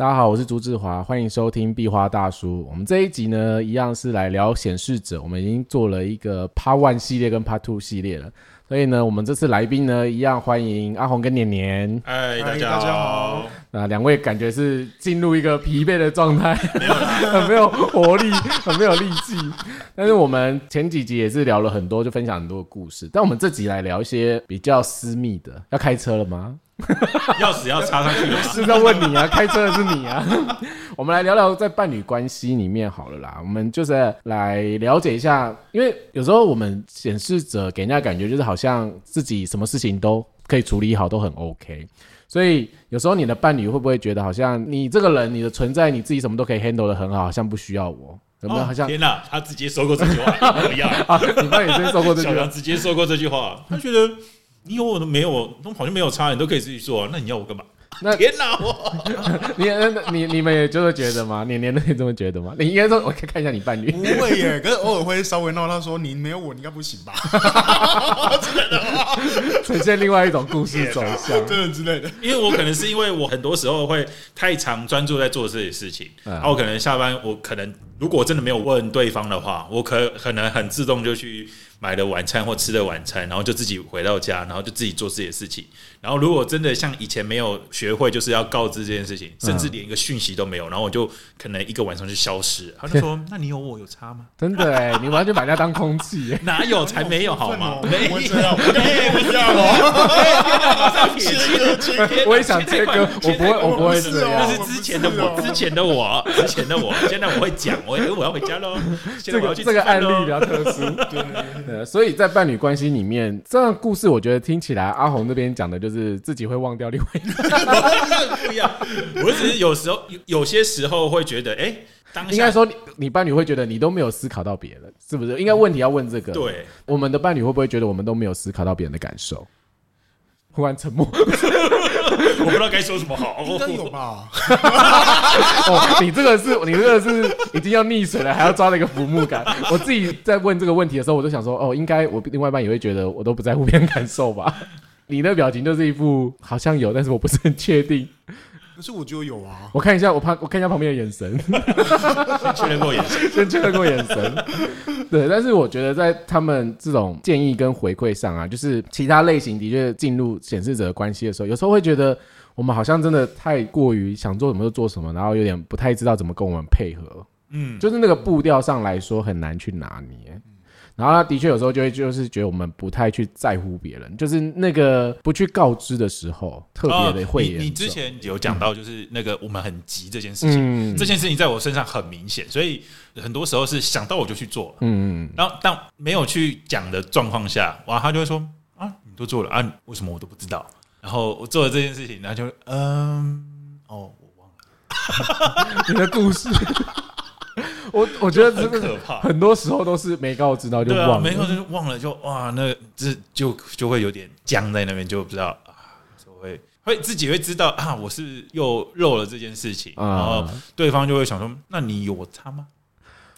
大家好，我是朱志华，欢迎收听壁花大叔。我们这一集呢，一样是来聊显示者。我们已经做了一个 Part One 系列跟 Part Two 系列了，所以呢，我们这次来宾呢，一样欢迎阿红跟年年。哎，大家好，那两位感觉是进入一个疲惫的状态，很没有活力，很没有力气。但是我们前几集也是聊了很多，就分享很多故事。但我们这集来聊一些比较私密的。要开车了吗？钥匙要插上去？是在问你啊，开车的是你啊。我们来聊聊在伴侣关系里面好了啦，我们就是来了解一下，因为有时候我们显示者给人家感觉就是好像自己什么事情都可以处理好，都很 OK。所以有时候你的伴侣会不会觉得好像你这个人，你的存在你自己什么都可以 handle 的很好，好像不需要我？有没有？好像、哦天哪，他直接说过这句话，一样。啊，你伴侣真说过这句话？直接说过这句话，他觉得你有我的没有我，都好像没有差，你都可以自己做啊，那你要我干嘛？那 天哪，我 你 那你你们也就是觉得吗？年年都会这么觉得吗？你应该说，我可以看一下你伴侣。不会耶，可是偶尔会稍微闹他说你没有我，你应该不行吧？呈现另外一种故事走向。真的之类的。因为我可能是因为我很多时候会太常专注在做这些事情，嗯然后我可能下班，我可能如果真的没有问对方的话，我可可能很自动就去买了晚餐或吃了晚餐，然后就自己回到家，然后就自己做自己的事情。然后如果真的像以前没有学会，就是要告知这件事情，甚至连一个讯息都没有，然后我就可能一个晚上就消失。他就说：“那你有我有差吗 真的哎，你完全把人家当空气耶！？” 哪有才没有好吗？没有我也想切割，我不会，我不会这是。那是之前的我，之前的我，之前的我。现在我会讲，我我要回家喽。现这个在我要去这个案例比较特殊，对，所以在伴侣关系里面，这样故事我觉得听起来，阿红那边讲的就是自己会忘掉另外一个，不一样。我只是有时候有有些时候会觉得，哎，当应该说你你伴侣会觉得你都没有思考到别人，是不是？应该问题要问这个。，对，我们的伴侣会不会觉得我们都没有思考到别人的感受？忽然沉默，我不知道该说什么好。应该有吧？哦，你这个是你这个是已经要溺水了，还要抓了一个浮木感。我自己在问这个问题的时候，我就想说，哦，应该我另外一半也会觉得我都不在乎别人感受吧？你的表情就是一副好像有，但是我不是很确定。可是我就有啊。我看一下，我旁我看一下旁边的眼神，先确认过眼神。先确认过眼神。对，但是我觉得在他们这种建议跟回馈上啊，就是其他类型的确进入显示者的关系的时候，有时候会觉得我们好像真的太过于想做什么就做什么，然后有点不太知道怎么跟我们配合。嗯，就是那个步调上来说很难去拿捏。然后他的确有时候就会就是觉得我们不太去在乎别人，就是那个不去告知的时候，特别的会你你之前有讲到，就是那个我们很急这件事情，嗯。这件事情在我身上很明显，所以很多时候是想到我就去做了。嗯嗯然后但没有去讲的状况下，哇，他就会说啊，你都做了啊，为什么我都不知道？然后我做了这件事情，然后就嗯，哦，我忘了，你的故事，我我觉得很真的可怕。很多时候都是没告知到就忘了，没有就忘了，就哇，那这就就会有点僵在那边，就不知道啊，就会会自己会知道啊，我是又漏了这件事情，啊然后对方就会想说，那你有我差吗？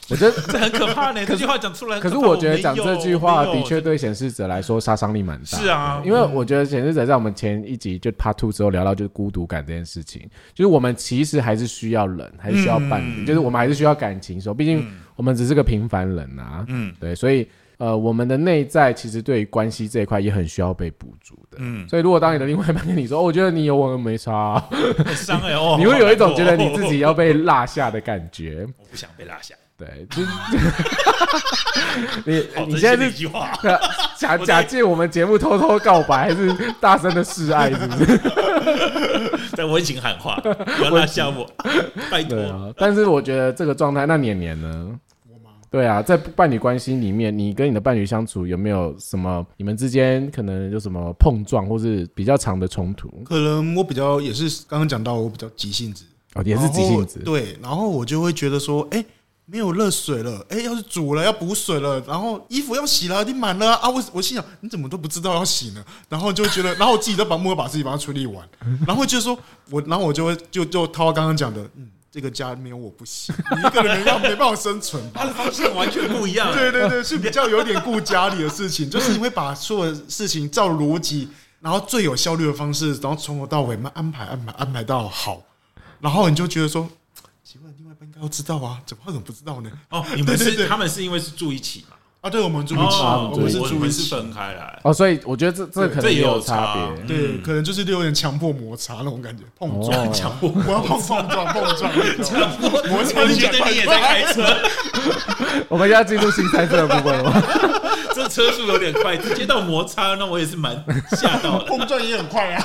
我觉得。这很可怕呢，这句话讲出来很可，是我觉得讲这句话的确对显示者来说杀伤力蛮大。是啊因为我觉得显示者在我们前一集就 Part Two 之后聊到就是孤独感这件事情，就是我们其实还是需要人，还是需要伴侣，嗯就是我们还是需要感情时候，毕竟嗯我们只是个平凡人啊。嗯对，所以呃，我们的内在其实对于关系这一块也很需要被补足的。嗯，所以，如果当你的另外一半跟你说，哦，我觉得你有 我没差啊、很伤哎哦，你会有一种觉得你自己要被落下的感觉。我不想被落下，对，就是你好你现在是 假假借我们节目偷偷告白，还是大声的示爱，是不是？在温情喊话，不要拉下我，拜托。啊，但是我觉得这个状态，那年年呢？对啊，在伴侣关系里面，你跟你的伴侣相处有没有什么你们之间可能有什么碰撞，或是比较长的冲突？可能我比较也是刚刚讲到，我比较急性子，哦，也是急性子对，然后我就会觉得说，哎、没有热水了，哎、要是煮了要补水了，然后衣服要洗了，你满了啊！啊我我心想你怎么都不知道要洗呢？然后就觉得，然后我自己都把默默把自己把它处理完，然后就说我，然后我就会就就套刚刚讲的，嗯，这个家没有我不行，你一个人没办法没办法生存吧他？的方向完全不一样。对对对，是比较有点顾家里的事情，就是你会把所有的事情照逻辑，然后最有效率的方式，然后从头到尾慢安排安排安排到好。然后你就觉得说，要知道啊，怎么他怎么不知道呢？哦，你们是 他们是因为是住一起嘛？啊，对，我们住一起，哦我们是。分开来。哦，所以我觉得这这可能这也有差差别。对，可能就是有点强迫摩擦那种感觉，碰撞，哦强迫，我要碰碰撞碰撞，摩擦。你觉得你也在开车，我们要进入新猜测的部分了吗？这车速有点快，直接到摩擦，那我也是蛮吓到的。碰撞也很快啊，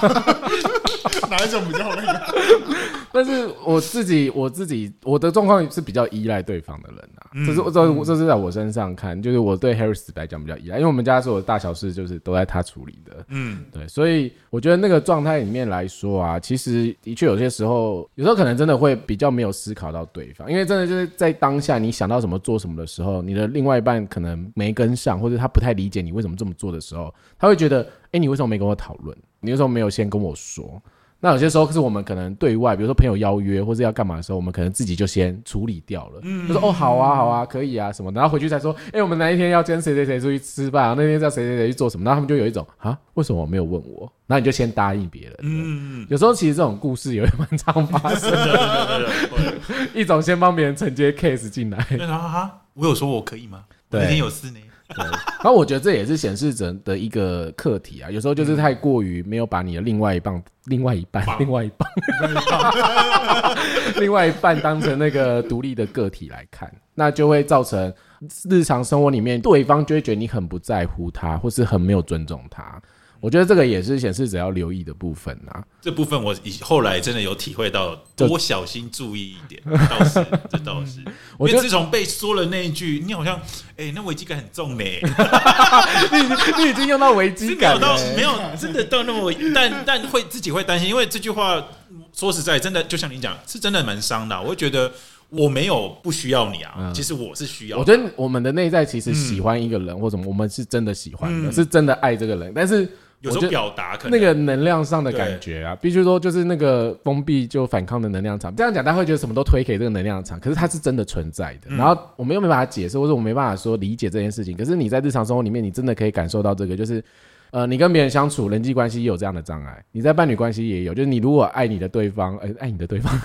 哪一种比较那个？但是我自己，我自己，我的状况是比较依赖对方的人啊。这是这这是在我身上看，就是我对 Harris 来讲比较依赖，因为我们家所有大小事就是都在他处理的。嗯，对，所以我觉得那个状态里面来说啊，其实的确有些时候，有时候可能真的会比较没有思考到对方，因为真的就是在当下你想到什么做什么的时候，你的另外一半可能没跟上，或者他不太理解你为什么这么做的时候，他会觉得，哎，你为什么没跟我讨论？你为什么没有先跟我说？那有些时候是我们可能对外，比如说朋友邀约或者要干嘛的时候，我们可能自己就先处理掉了，就说哦好啊好啊可以啊什么，然后回去才说，哎、我们哪一天要跟谁谁谁出去吃饭，那天叫谁谁谁去做什么，然后他们就有一种啊为什么我没有问我，然后你就先答应别人，嗯，有时候其实这种故事也会蛮常发生的一种先帮别人承接 case 进来，会。然后哈，我有说我可以吗？对那天有事呢。对，然后我觉得这也是显示者的一个课题啊，有时候就是太过于没有把你的另外一半、另外一半、棒另外一半、另外一半当成那个独立的个体来看，那就会造成日常生活里面对方就会觉得你很不在乎他，或是很没有尊重他。我觉得这个也是显示者要留意的部分啊。这部分我以后来真的有体会到，就多小心注意一点，倒是这倒是。我觉得因为自从被说了那一句，你好像哎、那危机感很重呢，你你已经用到危机感到没有真的到那么危，但但会自己会担心，因为这句话说实在，真的就像你讲，是真的蛮伤的啊。我会觉得我没有不需要你啊，嗯其实我是需要。我觉得我们的内在其实喜欢一个人、或者我们是真的喜欢的，嗯是真的爱这个人，但是有时候我觉得表达可能那个能量上的感觉啊，必须说就是那个封闭就反抗的能量场。这样讲，大家会觉得什么都推给这个能量场，可是它是真的存在的。嗯然后我们又没办法解释，或者我没办法说理解这件事情。可是你在日常生活里面，你真的可以感受到这个，就是。呃，你跟别人相处，人际关系也有这样的障碍。你在伴侣关系也有，就是你如果爱你的对方，呃，爱你的对方，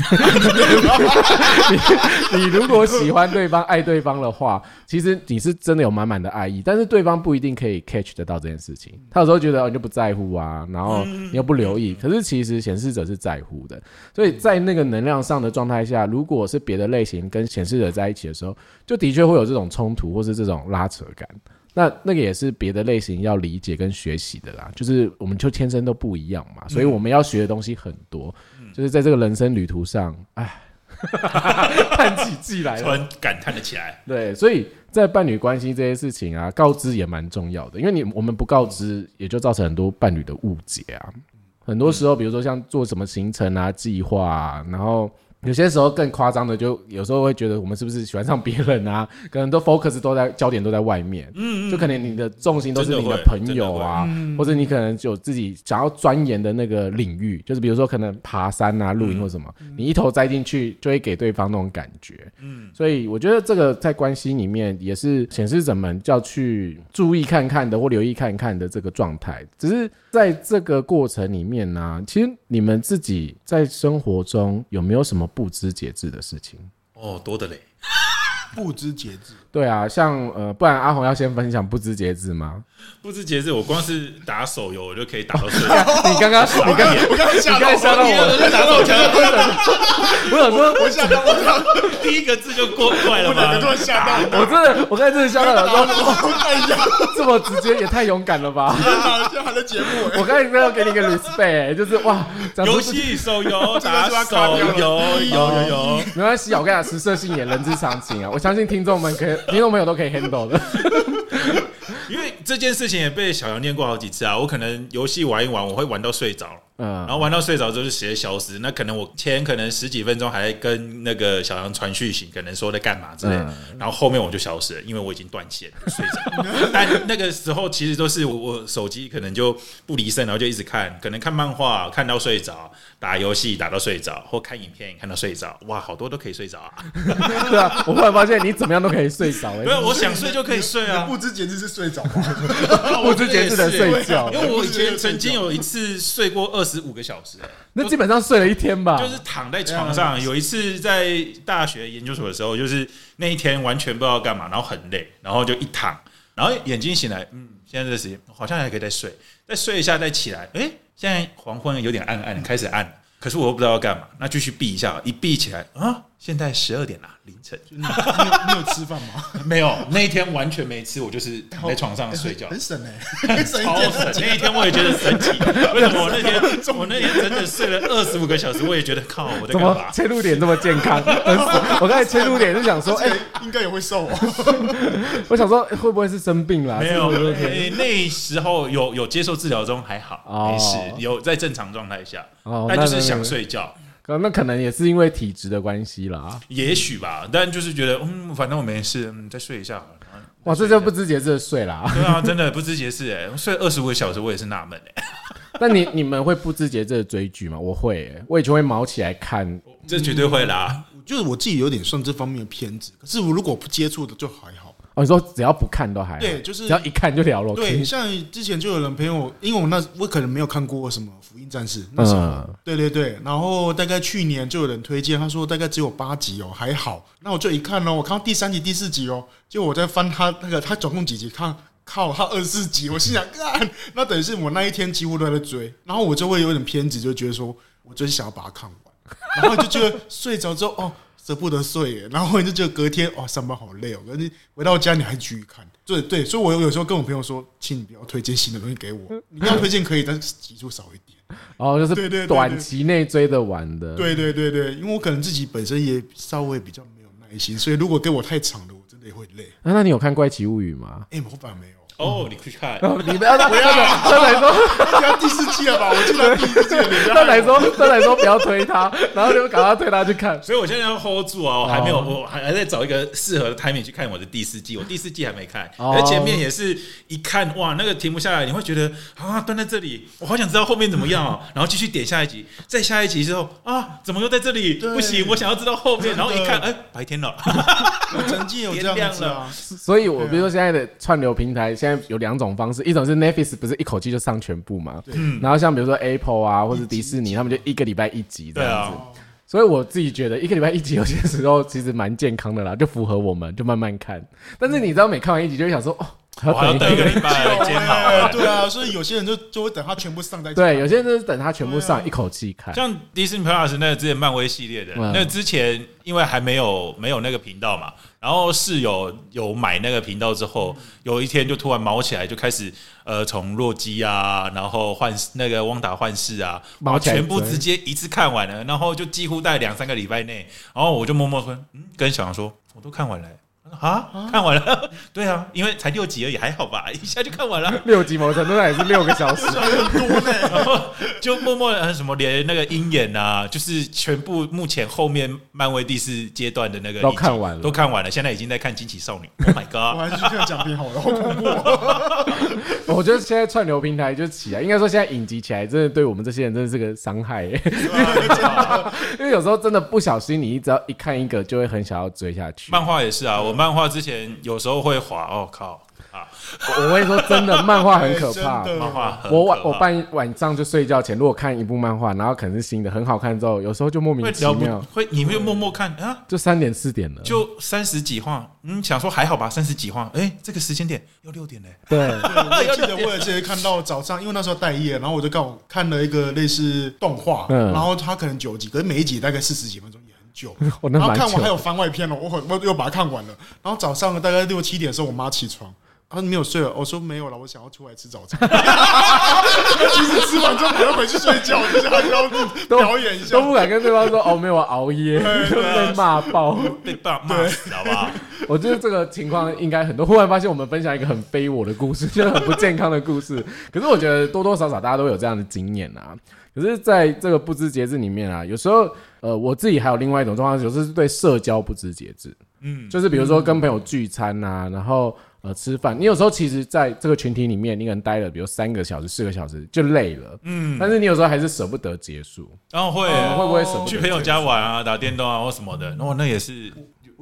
你你如果喜欢对方、爱对方的话，其实你是真的有满满的爱意，但是对方不一定可以 catch 得到这件事情。他有时候觉得哦你就不在乎啊，然后你又不留意，可是其实显示者是在乎的。所以在那个能量上的状态下，如果是别的类型跟显示者在一起的时候，就的确会有这种冲突或是这种拉扯感。那那个也是别的类型要理解跟学习的啦，就是我们就天生都不一样嘛，所以我们要学的东西很多，就是在这个人生旅途上，哎，叹起气来突。然感叹了起来。对，所以在伴侣关系这些事情啊，告知也蛮重要的，因为你我们不告知，也就造成很多伴侣的误解啊。很多时候，比如说像做什么行程啊、计划啊，然后有些时候更夸张的，就有时候会觉得我们是不是喜欢上别人啊？可能都 focus 都在焦点都在外面，嗯就可能你的重心都是你的朋友啊，或者你可能有自己想要钻研的那个领域，就是比如说可能爬山啊、露营或什么，你一头栽进去，就会给对方那种感觉。嗯，所以我觉得这个在关系里面也是显示者们要去注意看看的或留意看看的这个状态。只是在这个过程里面呢、其实你们自己在生活中有没有什么不知节制的事情？哦，多的嘞。不知节制，对啊，像呃，不然阿红要先分享不知节制吗？不知节制，我光是打手游我就可以打到睡。你刚刚，你刚，我刚刚吓到你刚才吓到我。了，就打手枪，我想说，我想到我刚第一个字就过快了我两个突吧？然吓到，我真的，我刚才真的吓到了，说哎呀，这么直接也太勇敢了吧！天哪，这还在节目哎，我刚才真的要给你一个 respect，、欸、就是哇，游戏、手游、打手游，有有有。没关系啊，我跟你讲，实色性也人之常情啊，我相信听众们可以，听众朋友都可以 handle 的。因为这件事情也被小杨念过好几次啊，我可能游戏玩一玩，我会玩到睡着，嗯然，后玩到睡着之后就直接消失。那可能我前可能十几分钟还跟那个小杨传讯息，可能说在干嘛之类然后后面我就消失了，因为我已经断线就睡着。但那个时候其实都是我我手机可能就不离身，然后就一直看，可能看漫画看到睡着，打游戏打到睡着，或看影片看到睡着，哇，好多都可以睡着啊！对啊，我忽然发现你怎么样都可以睡着、欸，没有，我想睡就可以睡啊。不知简直是睡着吗？不知节制的睡觉因。为我以前曾经有一次睡过二十十五个小时、欸，那基本上睡了一天吧。就是躺在床上。有一次在大学研究所的时候，就是那一天完全不知道干嘛，然后很累，然后就一躺，然后眼睛醒来，嗯，现在这个时间好像还可以再睡，再睡一下再起来，诶，现在黄昏有点暗暗，开始暗，可是我又不知道要干嘛，那继续闭一下，一闭起来啊，现在十二点啦，凌晨。你 你有你有吃饭吗？没有，那一天完全没吃，我就是躺在床上睡觉，很省哎，很省。那一天我也觉得神奇，为什么我那天我那天整整睡了二十五个小时，我也觉得靠，我在怎么干嘛？切入点这么健康？很死我刚才切入点是想说，哎、应该也会瘦哦。我想说会不会是生病啦？没有，那时候有有接受治疗中还好，哦没事，有在正常状态下，哦，但就是想，睡觉，那那可能也是因为体质的关系啦。也许吧，但就是觉得嗯，反正我没事，嗯，再睡一下好了。哇，这就不知节制的睡啦。对啊，真的不知节制哎，睡二十五个小时，我也是纳闷哎，那你你们会不知节制的追剧吗？我会、欸，我以前会毛起来看。这绝对会啦。就是我自己有点算这方面的偏执，可是我如果不接触的就还好。哦，你说只要不看都还好对，就是只要一看就聊了。对，像之前就有人陪我，因为我那我可能没有看过什么《福音战士》那时候，嗯对对对，然后大概去年就有人推荐，他说大概只有八集哦，还好。那我就一看哦，我看到第三集、第四集哦，结果我在翻他那个他总共几集，看靠他二十四集，我心想，干，那等于是我那一天几乎都在追，然后我就会有点偏执，就觉得说我就是想要把它看完，然后就觉得睡着之后哦。舍不得睡耶，然后你就觉得隔天哇上班好累哦，可是回到家你还继续看，对对，所以我有时候跟我朋友说，请你不要推荐新的东西给我，你要推荐可以，但是集数少一点。哦，就是对对短期内追得完的。对对对对，因为我可能自己本身也稍微比较没有耐心，所以如果给我太长的，我真的也会累。啊，那你有看《怪奇物语》吗？哎、我反而没有，哦，你去看，你不要他真的真来说，现在第四季了吧？我记得第四季了，人家真来说，真来说不要推他，然后就赶快推他去看。所以我现在要 hold 住啊，我还没有，哦。我还还在找一个适合的 timing 去看我的第四季，我第四季还没看，哦。而前面也是一看哇，那个停不下来，你会觉得啊，蹲在这里，我好想知道后面怎么样哦，然后继续点下一集，再下一集之后啊，怎么又在这里？不行，我想要知道后面，然后一看，哎，白天了，我曾经有这样子啊，所以，我比如说现在的串流平台，现在有两种方式，一种是 Netflix 不是一口气就上全部嘛，嗯。然后像比如说 Apple 啊，或者迪士尼，他们就一个礼拜一集这样子。啊，所以我自己觉得一个礼拜一集，有些时候其实蛮健康的啦，就符合我们，就慢慢看。但是你知道，每看完一集就会想说，哦，还我还要等一个礼拜。对啊，所以有些人就就会等它全部上在对，有些人就是等它全部上，啊一口气看。像 Disney Plus 那个之前漫威系列的，嗯那个之前因为还没有没有那个频道嘛，然后室友有买那个频道之后，有一天就突然毛起来，就开始呃从洛基啊，然后幻视那个汪达幻视啊，毛起来全部直接一次看完了，然后就几乎在两三个礼拜内，然后我就默默说，嗯，跟小杨说，我都看完了、啊，看完了，对啊，因为才六集而已，还好吧，一下就看完了。六集某程度上也是六个小时，然 后就默默的什么连那个鹰眼啊，就是全部目前后面漫威第四阶段的那个都看完了都看完了，现在已经在看惊奇少女。Oh my god！我还是去看奖品好了，好恐怖哦。我觉得现在串流平台就起来，应该说现在影集起来，真的对我们这些人真的是个伤害、欸。因为有时候真的不小心，你只要一看一个，就会很想要追下去。漫画也是啊，我漫画之前有时候会滑，哦靠啊，我我跟你说，真的漫画很可怕。漫画我晚我半晚上就睡觉前，如果看一部漫画，然后可能是新的，很好看之后，有时候就莫名其妙。不，会，你会默默看啊，就三点四点了。就三十几话，嗯，想说还好吧，三十几话，哎，这个时间点要六点嘞，对，对我记得我也记得看到早上，因为那时候待业，然后我就刚好看了一个类似动画，嗯然后它可能九集，可是每一集大概四十几分钟，久。我 那然后。看完还有番外篇了，我很我又把它看完了。然后早上大概六七点的时候，我妈起床，她说你没有睡了，我说没有了，我想要出来吃早餐。其实吃完之后还要回去睡觉，就是还要 都表演一下都。不敢跟对方说哦，没有我熬夜，被骂爆。被爸骂死，好不好？我觉得这个情况应该很多。忽然发现我们分享一个很非我的故事，就是很不健康的故事。可是我觉得多多少少大家都有这样的经验啊。可是在这个不知节制里面啊，有时候呃，我自己还有另外一种状况，就是对社交不知节制。嗯，就是比如说跟朋友聚餐啊，然后呃吃饭，你有时候其实在这个群体里面，你可能待了比如三个小时、四个小时就累了，嗯，但是你有时候还是舍不得结束。然后会会不会舍不得去朋友家玩啊，打电动啊或什么的，哦，那也是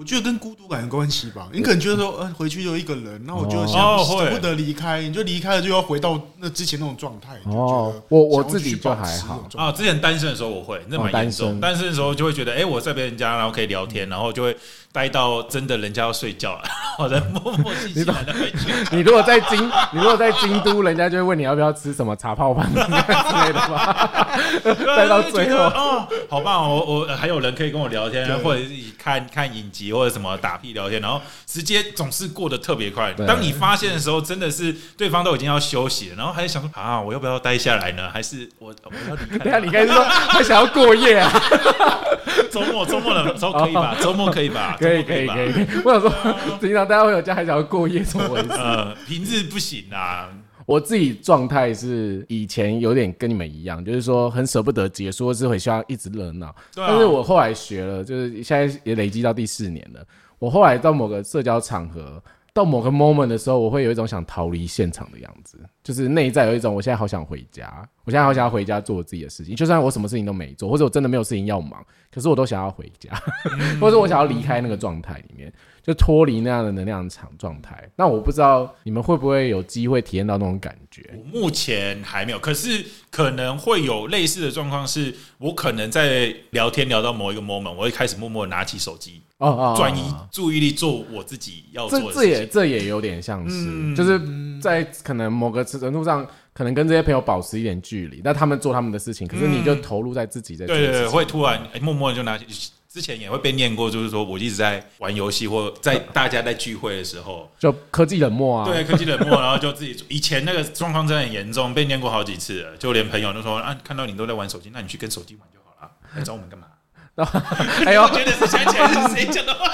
我我觉得跟孤独感有关系吧。你可能觉得说，呃，回去有一个人，那我就想哦会舍不得离开，你就离开了就要回到那之前那种状态。就觉得哦我我自己就还好啊，之前单身的时候我会，那蛮严哦单身重。单身的时候就会觉得，哎、我在别人家，然后可以聊天，然后就会待到真的人家要睡觉了，我再默默细细懒得回去。你如果在京，你如果在京都，人家就会问你要不要吃什么茶泡饭之类的吧。待到最后就觉得哦，好棒哦！我我还有人可以跟我聊天，或者是看看影集或者什么打屁聊天，然后时间总是过得特别快。对当你发现的时候，真的是对方都已经要休息了，然后还想说啊，我要不要待下来呢？还是我我要离 等下开？你开始说他想要过夜啊？周末周末的时候可以吧？周末可以吧？可以可以可以。可以 我想说，平常大家会有家还想要过夜，怎么回事？呃，平日不行啊。我自己状态是以前有点跟你们一样，就是说很舍不得结束，或是很希望一直热闹。对啊但是我后来学了，就是现在也累积到第四年了。我后来到某个社交场合，到某个 moment 的时候，我会有一种想逃离现场的样子，就是内在有一种我现在好想回家，我现在好想要回家做我自己的事情，就算我什么事情都没做，或者我真的没有事情要忙，可是我都想要回家，或者我想要离开那个状态里面，就脱离那样的能量场状态。那我不知道你们会不会有机会体验到那种感觉？我目前还没有，可是可能会有类似的状况，是我可能在聊天聊到某一个 moment，我会开始默默拿起手机，哦哦，转移注意力做我自己要做这这也的事情。这也有点像是，嗯就是在可能某个程度上，可能跟这些朋友保持一点距离，那他们做他们的事情，可是你就投入在自己在做对对会突然、哎默默的就拿起。之前也会被念过，就是说我一直在玩游戏，或在 大家在聚会的时候，就科技冷漠啊，对科技冷漠，然后就自己以前那个状况真的很严重，被念过好几次了，就连朋友都说啊，看到你都在玩手机，那你去跟手机玩就好了，来找我们干嘛？哎呦。我，觉得是想起来是谁讲的话，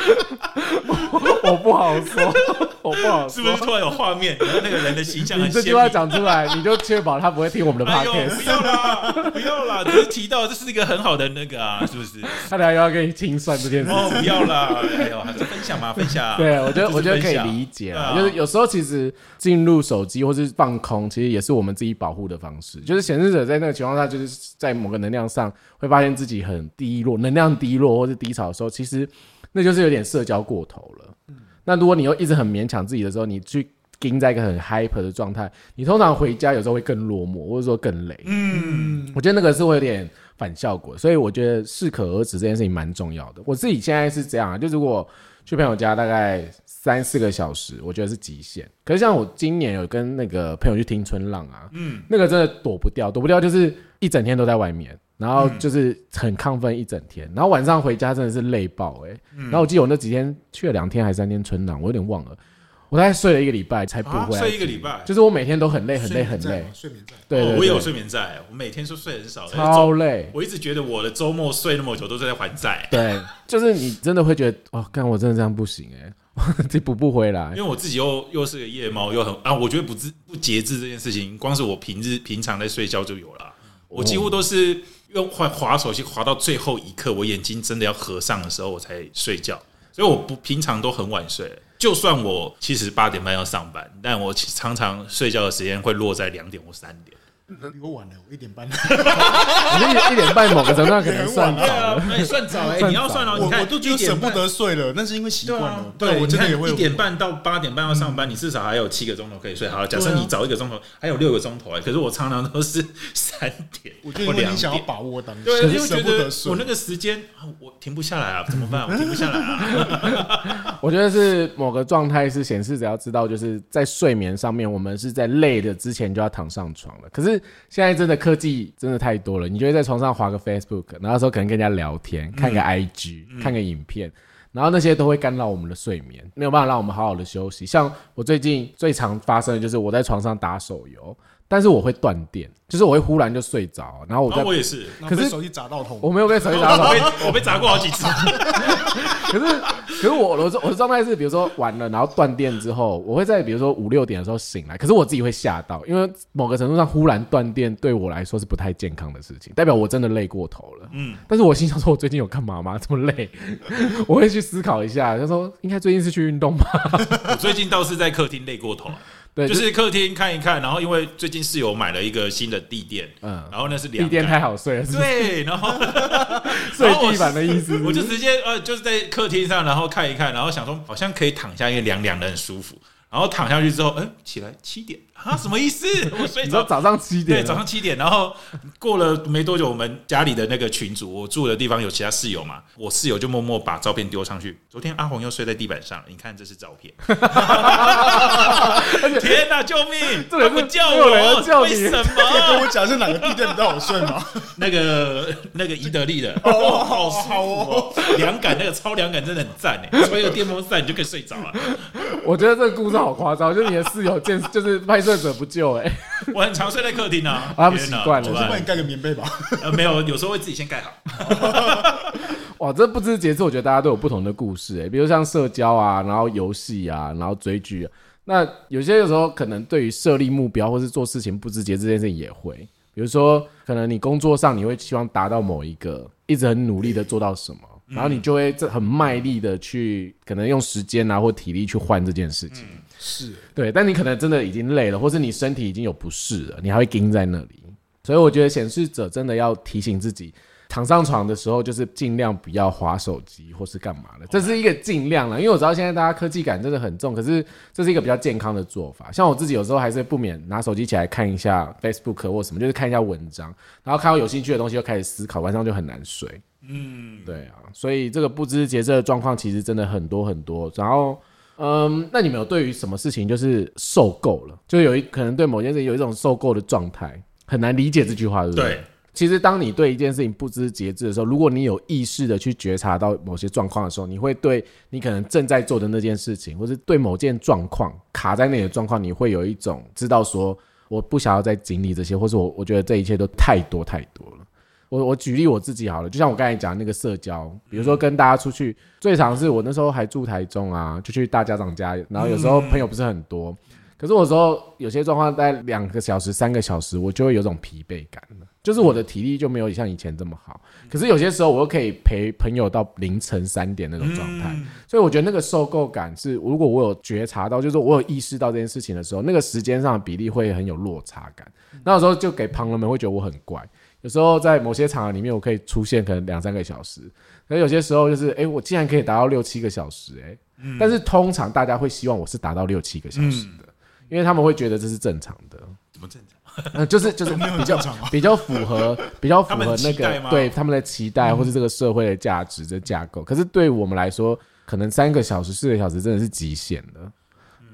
我不好说，我不好说。是不是突然有画面？然后那个人的形象你这句话很鲜明。讲出来，你就确保他不会听我们的哎呦，podcast，不要啦，不要啦，只是提到这是一个很好的那个啊，是不是？他等下又要跟你清算这件事。哦，不要啦，哎呦，还是分享嘛，分享。对，我觉得我觉得可以理解啊就是有时候其实进入手机或是放空，其实也是我们自己保护的方式。就是显示者在那个情况下，就是在某个能量上会发现自己很低落，能量低落或是低潮的时候，其实那就是有点社交过头了。嗯那如果你又一直很勉强自己的时候，你去盯在一个很 hyper 的状态，你通常回家有时候会更落寞，或者说更累。嗯，我觉得那个是会有点反效果，所以我觉得适可而止这件事情蛮重要的。我自己现在是这样啊，就如果去朋友家大概三四个小时，我觉得是极限。可是像我今年有跟那个朋友去听春浪啊，嗯，那个真的躲不掉，躲不掉就是一整天都在外面。然后就是很亢奋一整天，然后晚上回家真的是累爆哎、然后我记得我那几天去了两天还是三天春浪，我有点忘了，我大概睡了一个礼拜才补啊回来、睡一个礼拜，就是我每天都很累很累很累。睡眠债。对对哦我也有，睡眠债，我每天都睡很少，超累。我一直觉得我的周末睡那么久都是在还债，对，就是你真的会觉得，哦，干我真的这样不行哎、这补不回来。因。为我自己又又是个夜猫，又很啊，我觉得不自不节制这件事情，光是我平日平常在睡觉就有了，我几乎都是用滑滑手机滑到最后一刻，我眼睛真的要合上的时候我才睡觉，所以我不平常都很晚睡。就算我其实八点半要上班，但我常常睡觉的时间会落在两点或三点。比我晚了，我一点半。你一一点半某个程度上可能算早了，，那算早哎、你要算哦，你看我都觉得舍不得睡了，那是因为习惯了，。对，我真的也会一点半到八点半要上班，你至少还有七个钟头可以睡。好，假设你早一个钟头，还有六个钟头哎，可是我常常都是三点我觉得你想要。把握当，对，因为舍觉得不得睡。我那个时间我停不下来啊，怎么办？我停不下来啊。我觉得是某个状态是显示只要知道，就是在睡眠上面，我们是在累的之前就要躺上床了。可是现在真的科技真的太多了，你就会在床上划个 Facebook，然后时候可能跟人家聊天，看个 IG，、看个影片。然后那些都会干扰我们的睡眠，没有办法让我们好好的休息。像我最近最常发生的就是我在床上打手游，但是我会断电，就是我会忽然就睡着，然后我在我也是，可是手机砸到头，我没有被手机 砸到我，被我被砸过好几次。可是，可是我我的我的状态是，比如说完了，然后断电之后，我会在比如说五六点的时候醒来，可是我自己会吓到，因为某个程度上忽然断电对我来说是不太健康的事情，代表我真的累过头了。嗯，但是我心想说，我最近有干嘛吗？这么累？我会去思考一下，他说应该最近是去运动吧？我最近倒是在客厅累过头，对对，就是是客厅看一看，然后因为最近室友买了一个新的地垫，嗯，然后那是地垫太好睡了，是不是？对，然后 睡地板的意思我就直接呃，就是在客厅上，然后看一看，然后想说好像可以躺下，因为凉凉的很舒服。然后躺下去之后，嗯，起来七点啊，什么意思？我睡着。你说早上七点对，啊，早上七点，然后过了没多久，我们家里的那个群主，我住的地方有其他室友嘛，我室友就默默把照片丢上去。昨天阿红又睡在地板上了，你看这是照片。天哪，救命！这人是他不叫没有人要我，叫你为什跟？我讲是哪个地垫比较好睡吗？那个 那个伊德利的，哦 好舒服哦，凉感那个超凉感真的很赞哎，吹个电风扇你就可以睡着了。我觉得这个故事好夸张，就是你的室友见就是拍摄者不救哎、我很常睡在客厅啊，他们天哪习惯了我先帮你盖个棉被吧。呃，没有，有时候会自己先盖好。哇，这不知节制，我觉得大家都有不同的故事哎、比如像社交啊，然后游戏啊，然后追剧、啊。那有些有时候可能对于设立目标或是做事情不知节制这件事情也会，比如说可能你工作上你会希望达到某一个，一直很努力的做到什么，然后你就会这很卖力的去可能用时间啊或体力去换这件事情。是，对，但你可能真的已经累了，或是你身体已经有不适了，你还会盯在那里。所以我觉得显示者真的要提醒自己，躺上床的时候就是尽量不要划手机或是干嘛的，这是一个尽量了。因为我知道现在大家科技感真的很重，可是这是一个比较健康的做法。像我自己有时候还是不免拿手机起来看一下 Facebook 或什么，就是看一下文章，然后看到有兴趣的东西就开始思考，晚上就很难睡。嗯，对啊，所以这个不知节制的状况其实真的很多很多。然后，嗯，那你们有对于什么事情就是受够了，就有一可能对某件事情有一种受够的状态，很难理解这句话，对不对？对，其实当你对一件事情不知节制的时候，如果你有意识的去觉察到某些状况的时候，你会对你可能正在做的那件事情，或是对某件状况卡在那里的状况，你会有一种知道说，我不想要再经历这些，或是我我觉得这一切都太多太多了。我我举例我自己好了，就像我刚才讲那个社交，比如说跟大家出去，最常是我那时候还住台中啊，就去大家长家，然后有时候朋友不是很多，可是我有时候有些状况在两个小时、三个小时，我就会有种疲惫感了，就是我的体力就没有像以前这么好。可是有些时候我又可以陪朋友到凌晨三点那种状态，所以我觉得那个受够感是，如果我有觉察到，就是我有意识到这件事情的时候，那个时间上的比例会很有落差感。那有时候就给旁人们会觉得我很怪。有时候在某些场合里面，我可以出现可能两三个小时，可有些时候就是，哎、我竟然可以达到六七个小时、诶哎、但是通常大家会希望我是达到六七个小时的，因为他们会觉得这是正常的，怎么正常？呃，就是就是比较比较符合比较符合那个对他们的期待，或是这个社会的价值的架构。可是对我们来说，可能三个小时、四个小时真的是极限的。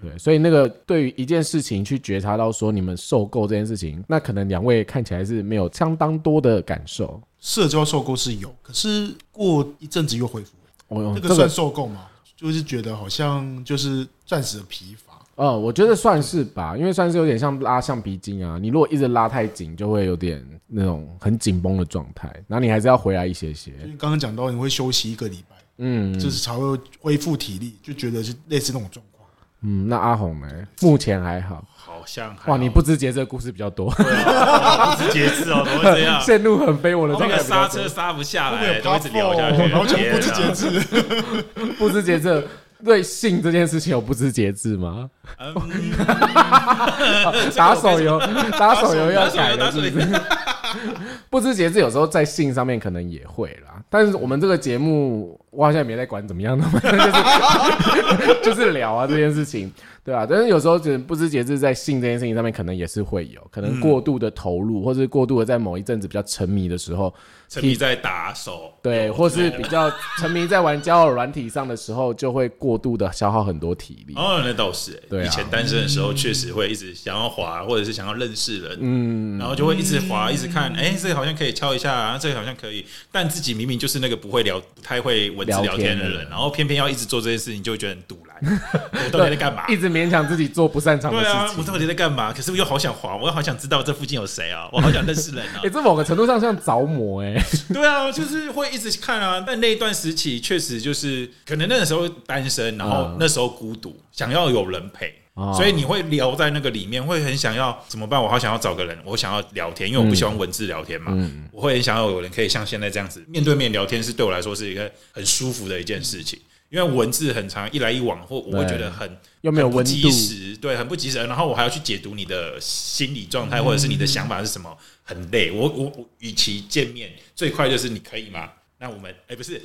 对，所以那个对于一件事情去觉察到说你们受够这件事情，那可能两位看起来是没有相当多的感受。社交受够是有，可是过一阵子又恢复，哦这个这个算受够吗？就是觉得好像就是暂时的疲乏。呃，我觉得算是吧，因为算是有点像拉橡皮筋啊。你如果一直拉太紧，就会有点那种很紧绷的状态，然后你还是要回来一些些。就是刚刚讲到你会休息一个礼拜，嗯，就是才会恢复体力，就觉得是类似那种状况。嗯，那阿红呢？目前还好。好像还哇，你不知节制的故事比较多，不知节制哦，怎么会这样？陷入很非我的那状态个比较多刹车刹不下来都一直聊下去，然后就不知节制，不知节制。对性这件事情有不知节制吗？嗯 打手游，打手游要改了，游打手游是不是？不知节制有时候在性上面可能也会啦，但是我们这个节目，我好像也没在管怎么样的，就是就是聊啊这件事情，对啊、但是有时候只不知节制在性这件事情上面，可能也是会有，可能过度的投入，或是过度的在某一阵子比较沉迷的时候，沉迷在打手，对，或是比较沉迷在玩交友软体上的时候，就会过度的消耗很多体力。哦，那倒是欸，对啊以前单身的时候，确实会一直想要滑，或者是想要认识人，嗯，然后就会一直滑，一直看，哎，这个好像可以敲一下啊，这个好像可以，但自己明明就是那个不会聊、不太会文字聊聊天的人，的人然后偏偏要一直做这些事情，就会觉得很堵然。我到底在干嘛？一直勉强自己做不擅长的对啊事，情。我到底在干嘛？可是我又好想滑，我又好想知道这附近有谁啊，我好想认识人啊 哎、。这某个程度上像着魔哎、对啊，就是会一直看啊。但那一段时期确实就是，可能那个时候单身，然后嗯那时候孤独，想要有人陪。哦所以你会聊在那个里面，会很想要怎么办？我好想要找个人，我想要聊天，因为我不喜欢文字聊天嘛。嗯我会很想要有人可以像现在这样子面对面聊天，是对我来说是一个很舒服的一件事情。因为文字很长，一来一往，或我会觉得很又没有温很不及度，时，对，很不及时。然后我还要去解读你的心理状态，或者是你的想法是什么，很累。我我我，与其见面，最快就是你可以吗？那我们哎、不是，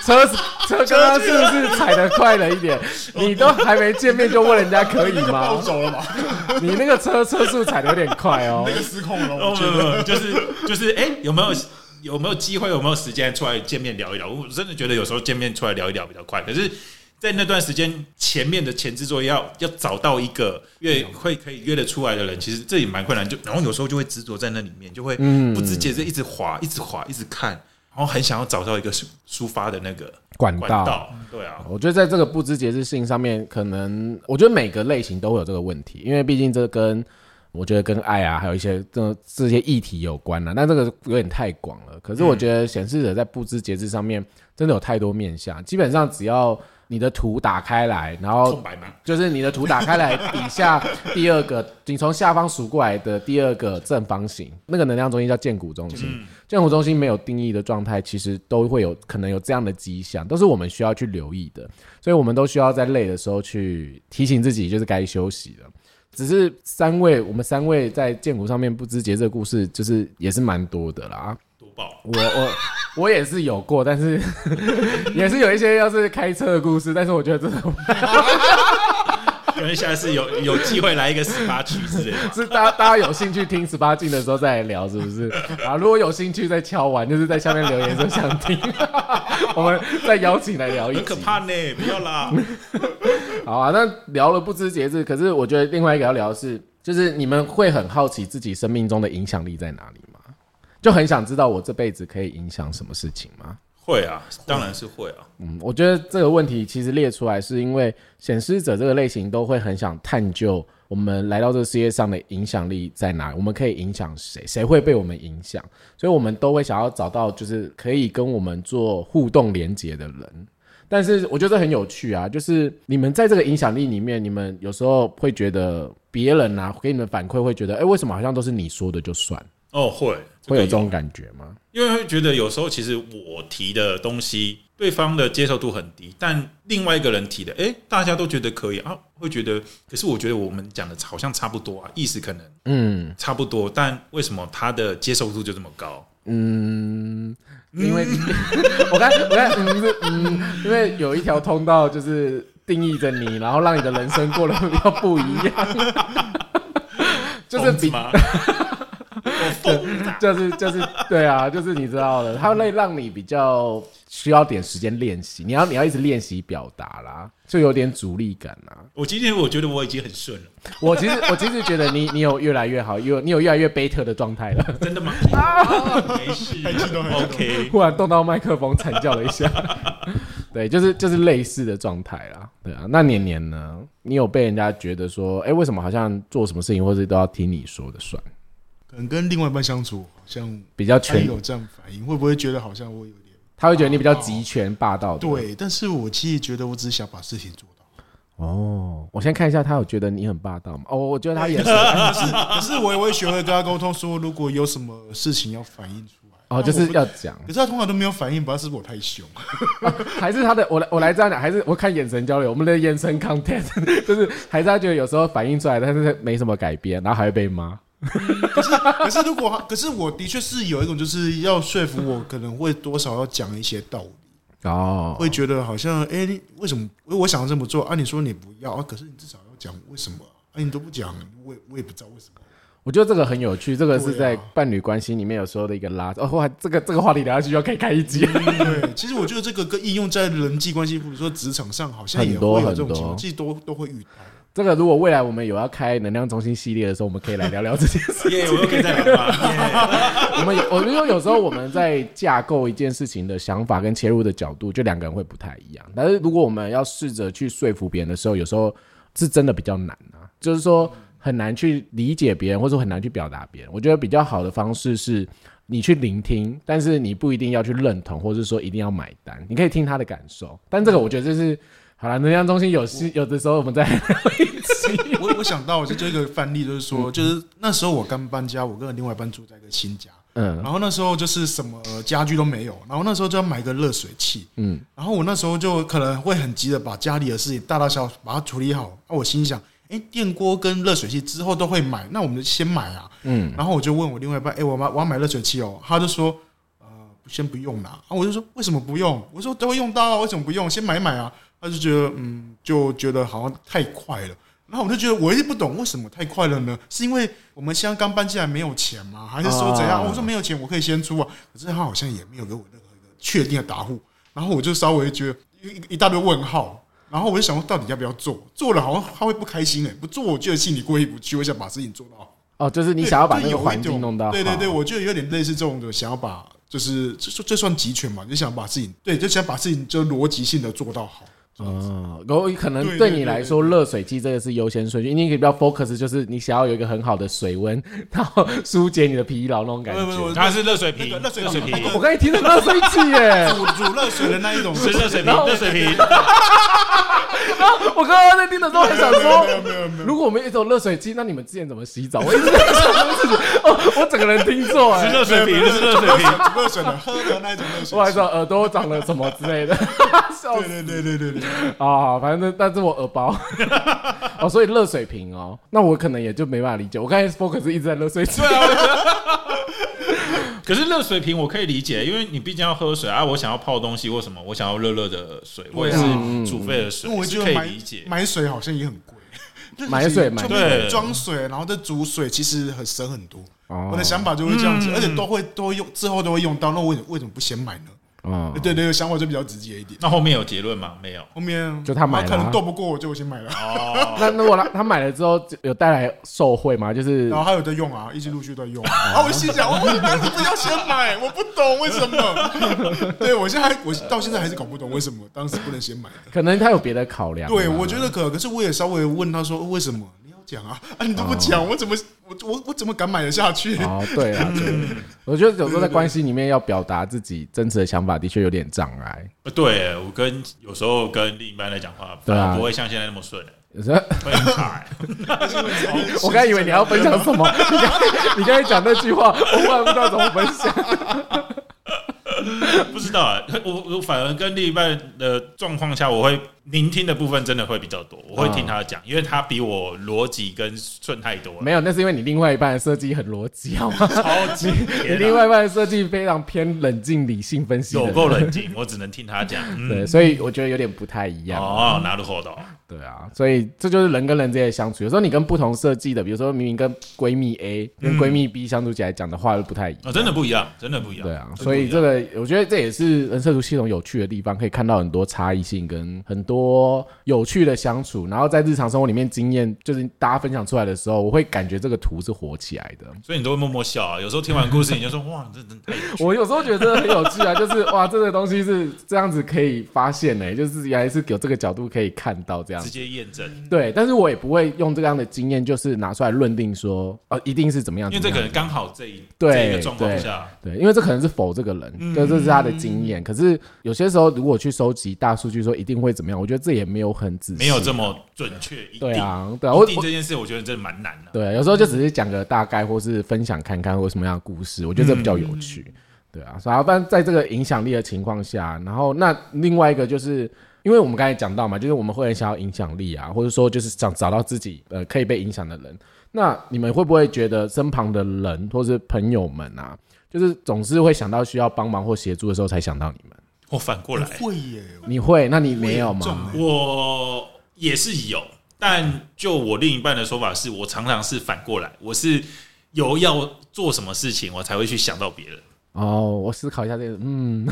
车车车刚刚是不是踩的快了一点？你都还没见面就问人家可以吗？走了吧？你那个车车速踩的有点快哦那。个失控了，哦我觉得。没有没有，就是 就是，哎、有没有有没有机会，有没有时间出来见面聊一聊？我真的觉得有时候见面出来聊一聊比较快，可是。在那段时间，前面的前置作业要要找到一个约会可以约得出来的人，其实这也蛮困难。就然后有时候就会执着在那里面，就会嗯不自觉的一直滑，一直滑，一直看，然后很想要找到一个抒抒发的那个管道。管道。对啊，我觉得在这个不知节制性上面，可能我觉得每个类型都会有这个问题，因为毕竟这跟我觉得跟爱啊，还有一些这这些议题有关了。那这个有点太广了。可是我觉得显示者在布置节制上面真的有太多面向，基本上只要你的图打开来，然后就是你的图打开来，底下 第二个，你从下方数过来的第二个正方形，那个能量中心叫建骨中心。建骨中心没有定义的状态，其实都会有可能有这样的迹象，都是我们需要去留意的。所以我们都需要在累的时候去提醒自己，就是该休息了。只是三位，我们三位在剑骨上面不知节这个故事，就是也是蛮多的啦。多爆！我我我也是有过，但是 也是有一些要是开车的故事，但是我觉得这种 可能下次有有机会来一个十八曲之类的。是大家大家有兴趣听十八禁的时候再来聊，是不是？啊，如果有兴趣再敲完，就是在下面留言说想听，我们再邀请来聊一集。很可怕呢，不要啦！好啊，那聊了不知节制，可是我觉得另外一个要聊的是，就是你们会很好奇自己生命中的影响力在哪里吗？就很想知道我这辈子可以影响什么事情吗？会啊，当然是会啊。嗯，我觉得这个问题其实列出来，是因为显示者这个类型都会很想探究我们来到这个世界上的影响力在哪，我们可以影响谁，谁会被我们影响，所以我们都会想要找到就是可以跟我们做互动连接的人。但是我觉得很有趣啊，就是你们在这个影响力里面，你们有时候会觉得别人啊给你们反馈，会觉得，哎、为什么好像都是你说的就算，哦，会会有这种感觉吗？因为会觉得有时候其实我提的东西，对方的接受度很低，但另外一个人提的，哎、大家都觉得可以啊，会觉得，可是我觉得我们讲的好像差不多啊，意思可能嗯差不多，但为什么他的接受度就这么高？嗯，因为 我刚我刚嗯是嗯，因为有一条通道就是定义着你，然后让你的人生过得比较不一样，就是比就是就是对啊，就是你知道的，它会让你比较需要点时间练习，你要你要一直练习表达啦，就有点阻力感啦。我今天我觉得我已经很顺了，我其实我其实觉得你你有越来越好，有你有越来越贝特的状态了。真的吗？没事 太激动太激动，OK。忽然动到麦克风，惨叫了一下。对，就是就是类似的状态啦。对啊，那年年呢？你有被人家觉得说，哎、为什么好像做什么事情或者都要听你说的算？跟另外一半相处，好像比较全，他也有这样反应，会不会觉得好像我有点他会觉得你比较集权霸道的。对？但是我其实觉得我只是想把事情做到。哦，我先看一下，他有觉得你很霸道吗？哦，我觉得他也是。可是可是我也会学会跟他沟通，说如果有什么事情要反映出来。哦，就是要讲，可是他通常都没有反应，不知道是不是我太凶。还是他的，我来我来这样讲，还是我看眼神交流，我们的眼神 content，就是还是他觉得有时候反映出来，但是没什么改变，然后还会被骂。可是可是如果，可是我的确是有一种，就是要说服我，可能会多少要讲一些道理，哦，会觉得好像，哎、你为什么我想要这么做啊？你说你不要啊，可是你至少要讲为什么啊？你都不讲，我也我也不知道为什么。我觉得这个很有趣，这个是在伴侣关系里面有时候的一个拉哦，哇，这个这个话题聊下去就可以开一集。对，其实我觉得这个跟应用在人际关系，比如说职场上，好像也很多会有这种情况，其实都都会遇到。这个如果未来我们有要开能量中心系列的时候，我们可以来聊聊这件事。耶，我又可以再聊了。我们有，我因为有时候我们在架构一件事情的想法跟切入的角度，就两个人会不太一样。但是如果我们要试着去说服别人的时候，有时候是真的比较难啊，就是说很难去理解别人，或者说很难去表达别人。我觉得比较好的方式是。你去聆听，但是你不一定要去认同，或者说一定要买单。你可以听他的感受，但这个我觉得这是好了。能量中心有时有的时候我们在 我我想到就一个范例，就是说，就是那时候我刚搬家，我跟另外一半住在一个新家，嗯然后那时候就是什么家具都没有，然后那时候就要买个热水器，嗯，然后我那时候就可能会很急的把家里的事情大大小小把它处理好。那我心想，哎，电锅跟热水器之后都会买，那我们就先买啊。嗯，然后我就问我另外一半，哎，我买我要买热水器哦，他就说，呃，先不用啦。啊，我就说为什么不用？我说都会用到啊，为什么不用？先买买啊。他就觉得，嗯，就觉得好像太快了。然后我就觉得我一直不懂为什么太快了呢？是因为我们现在刚搬进来没有钱吗？还是说怎样？啊我说没有钱，我可以先出啊。可是他好像也没有给我任何一个确定的答复。然后我就稍微觉得一一大堆问号。然后我就想说，到底要不要做？做了好像他会不开心哎、不做我觉得心里过意不去，我想把事情做到。哦，就是你想要把一那个环境弄到，对对对，我觉得有点类似这种的，想要把就是这这算集权嘛？就想把事情对，就想把事情就逻辑性的做到好。嗯，然后可能对你来说，热水器这个是优先顺序，因为你可以比较 focus，就是你想要有一个很好的水温，然后疏解你的疲劳那种感不不不觉。它是热水瓶，热水热水瓶我刚才听到热水器耶，煮煮热水的那一种是热水瓶，热水瓶。我刚刚在听的时候还想说没，有没有没有，如果我们有一种热水器，那你们之前怎么洗澡？我一直在想这个事情，哦，我整个人听错是哎，热水瓶，是热水瓶。煮热水的喝的那一种热水。我还说耳朵长了什么之类的，笑死对对对对对对，啊！反正但是我耳包哦，所以热水瓶哦，那我可能也就没办法理解。我刚才 focus 一直在热水器，可是热水瓶我可以理解，因为你毕竟要喝水啊，我想要泡东西或什么，我想要热热的水，或者是煮沸的水因为，我是可以觉得买理解。买水好像也很贵。买水买对装水，然后再煮水，其实很省很多。哦我的想法就会这样子，而且都会都会用，之后都会用到。那为什么为什么不先买呢？哦，对对，想法就比较直接一点。那后面有结论吗？没有。后面就他买了啊可能斗不过，我就先买了。哦，那如果他他买了之后有带来受贿吗？就是然后还有在用啊，一直陆续在用。啊，我心想，我为什么不要先买？我不懂为什么。对我现在还我到现在还是搞不懂为什么当时不能先买。可能他有别的考量。对，我觉得可，可是我也稍微问他说为什么讲啊？啊，你都不讲，我怎么我我我怎么敢买得下去？哦，对啊，对，我觉得有时候在关系里面要表达自己真实的想法，的确有点障碍。对我跟有时候跟另一半在讲话，对啊不会像现在那么顺，有时候会很卡。我刚以为你要分享什么，你刚你刚才讲那句话，我忽然不知道怎么分享。不知道啊，我我反而跟另一半的状况下，我会聆听的部分真的会比较多，我会听他讲，因为他比我逻辑跟顺太多了，没有，那是因为你另外一半的设计很逻辑，好吗？超级你天啊另外一半的设计非常偏冷静、理性分析的有人，够冷静，我只能听他讲。嗯，对，所以我觉得有点不太一样。哦，拿るほど。对啊，所以这就是人跟人之间的相处。有时候你跟不同设计的，比如说明明跟闺蜜 A 跟闺蜜 B 相处起来讲的话又不太一样。哦，真的不一样，真的不一样。对啊，真的不一样所以这个我觉得这也是人设图系统有趣的地方，可以看到很多差异性跟很多 有趣的相处。然后在日常生活里面经验，就是大家分享出来的时候，我会感觉这个图是活起来的。所以你都会默默笑啊。有时候听完故事，你就说哇，这真 我有时候觉得很有趣啊，就是哇，这个东西是这样子可以发现呢、就是原来是有这个角度可以看到这样直。接验证，对，但是我也不会用这样的经验，就是拿出来论定说，呃，一定是怎么样。因为这可能刚好这一对这一个状况下，对，因为这可能是否这个人，嗯对，这是他的经验。可是有些时候，如果去收集大数据说一定会怎么样，我觉得这也没有很仔细，没有这么准确，一定对啊，对啊，我一定这件事，我觉得真的蛮难的。对，有时候就只是讲个大概，或是分享看看或什么样的故事，我觉得这比较有趣。嗯对啊，然后但在这个影响力的情况下，然后那另外一个就是。因为我们刚才讲到嘛，就是我们会很想要影响力啊，或者说就是想找到自己呃可以被影响的人。那你们会不会觉得身旁的人或是朋友们啊，就是总是会想到需要帮忙或协助的时候才想到你们？我反过来，会耶，你会？那你没有吗？欸我也是有，但就我另一半的说法是，我常常是反过来，我是有要做什么事情，我才会去想到别人。哦，我思考一下这个，嗯，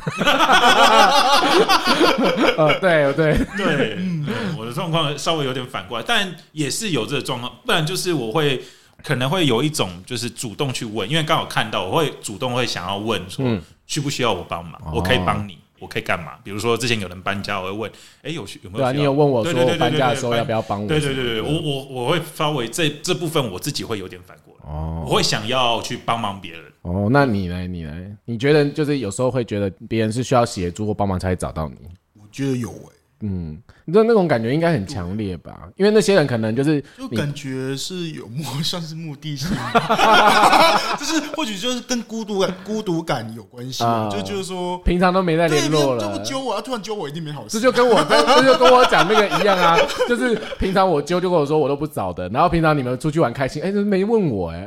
呃，对对，对，嗯我的状况稍微有点反过来，但也是有这个状况，不然就是我会可能会有一种就是主动去问，因为刚好看到，我会主动会想要问说，嗯需不需要我帮忙？哦我可以帮你，我可以干嘛？比如说之前有人搬家，我会问，哎、有去有没对啊，有需要？你有问我说搬家的时候要不要帮我？对对对对，我我我会稍微这这部分我自己会有点反过来，哦我会想要去帮忙别人。哦，那你呢？你呢？你觉得就是有时候会觉得别人是需要协助或帮忙才会找到你？我觉得有诶，嗯，你知道那种感觉应该很强烈吧？因为那些人可能就是就感觉是有目，像是目的性，就是或许就是跟孤独感、孤独感有关系，啊就就是说，平常都没在，联络了就不。揪我，啊突然揪我，一定没好事。这就跟我在，这就跟我讲那个一样啊，就是平常我揪就跟我说我都不找的，然后平常你们出去玩开心，哎、就是没问我哎、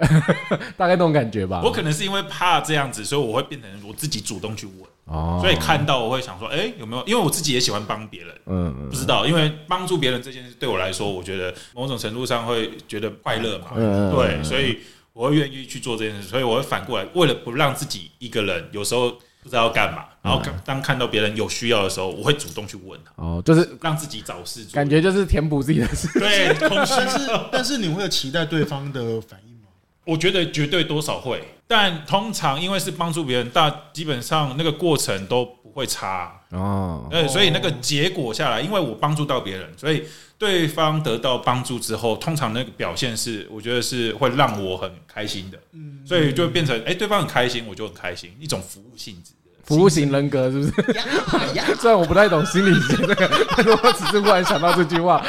大概那种感觉吧。我可能是因为怕这样子，所以我会变成我自己主动去问，哦，所以看到我会想说，哎、有没有？因为我自己也喜欢帮别人，嗯嗯不知道，因为帮助别人这件事对我来说，我觉得某种程度上会觉得快乐嘛，嗯嗯对，所以我会愿意去做这件事，所以我会反过来，为了不让自己一个人有时候不知道要干嘛，然后当看到别人有需要的时候，我会主动去问他，哦，就是让自己找事做，感觉就是填补自己的事。对空虚但是但是你会有期待对方的反应吗？我觉得绝对多少会，但通常因为是帮助别人，大基本上那个过程都不会差，哦，呃，所以那个结果下来，因为我帮助到别人，所以对方得到帮助之后，通常那个表现是，我觉得是会让我很开心的，嗯，所以就变成，哎、对方很开心，我就很开心，一种服务性质。的。服务型人格是不是？虽然我不太懂心理学这个，但是我只是忽然想到这句话。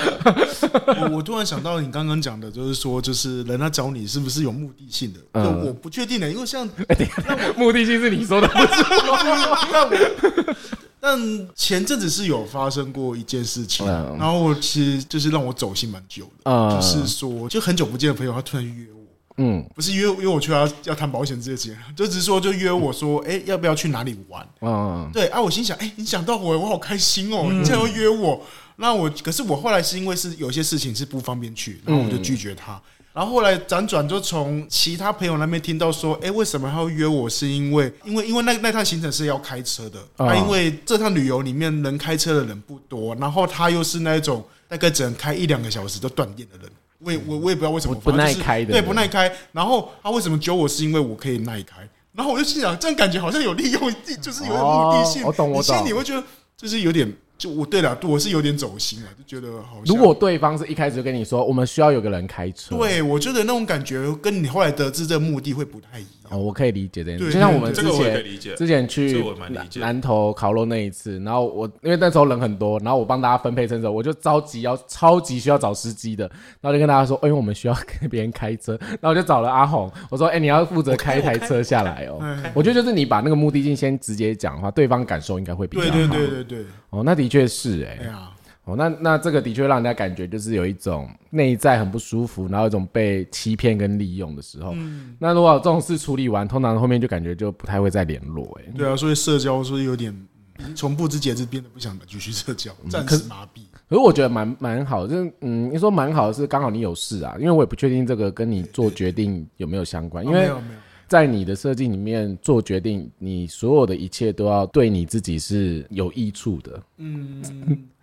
我我突然想到你刚刚讲的，就是说，就是人家找你是不是有目的性的？嗯就我不确定的，因为像 目的性是你说的，不是但我但前阵子是有发生过一件事情，嗯然后其实就是让我走心蛮久的，嗯就是说，就很久不见的朋友，他突然约我。嗯不是约约我去要要谈保险这些钱，就只是说就约我说，哎、要不要去哪里玩？嗯对啊，我心想，哎、你想到我，我好开心哦，你竟然会约我。那我可是我后来是因为是有些事情是不方便去，然后我就拒绝他。然后后来辗转就从其他朋友那边听到说，哎、为什么他会约我？是因为因为因为那那趟行程是要开车的，哦啊，因为这趟旅游里面能开车的人不多，然后他又是那种大概只能开一两个小时就断电的人。我也我我也不知道为什么，不耐开的对，不耐开。然后他为什么揪我？是因为我可以耐开。然后我就心想，这样感觉好像有利用，就是有点目的性。哦我懂我懂心懂里会觉得就是有点，就我对了，我是有点走心了，就觉得好像。如果对方是一开始就跟你说，我们需要有个人开车，对我觉得那种感觉跟你后来得知这个目的会不太一样。哦，我可以理解这件事。对就像我们之这个我也可以前。之前去这我蛮理解南南投烤肉那一次，然后我因为那时候人很多，然后我帮大家分配车手，我就着急要超级需要找司机的，然后就跟大家说，哎、我们需要跟别人开车，然后我就找了阿红，我说，哎、你要负责开一台车下来哦。哎我觉得就是你把那个目的性先直接讲的话，对方感受应该会比较好。对对对对对，哦，那的确是哎、哎呀，哦，那那这个的确让人家感觉就是有一种内在很不舒服，然后有一种被欺骗跟利用的时候。嗯那如果这种事处理完，通常后面就感觉就不太会再联络、欸。对啊，所以社交是有点嗯从不知节制变得不想继续社交，暂时麻痹。可是我觉得蛮蛮好，就是嗯，你说蛮好的是刚好你有事啊，因为我也不确定这个跟你做决定有没有相关，因为哦没有没有，在你的设计里面做决定，你所有的一切都要对你自己是有益处的。嗯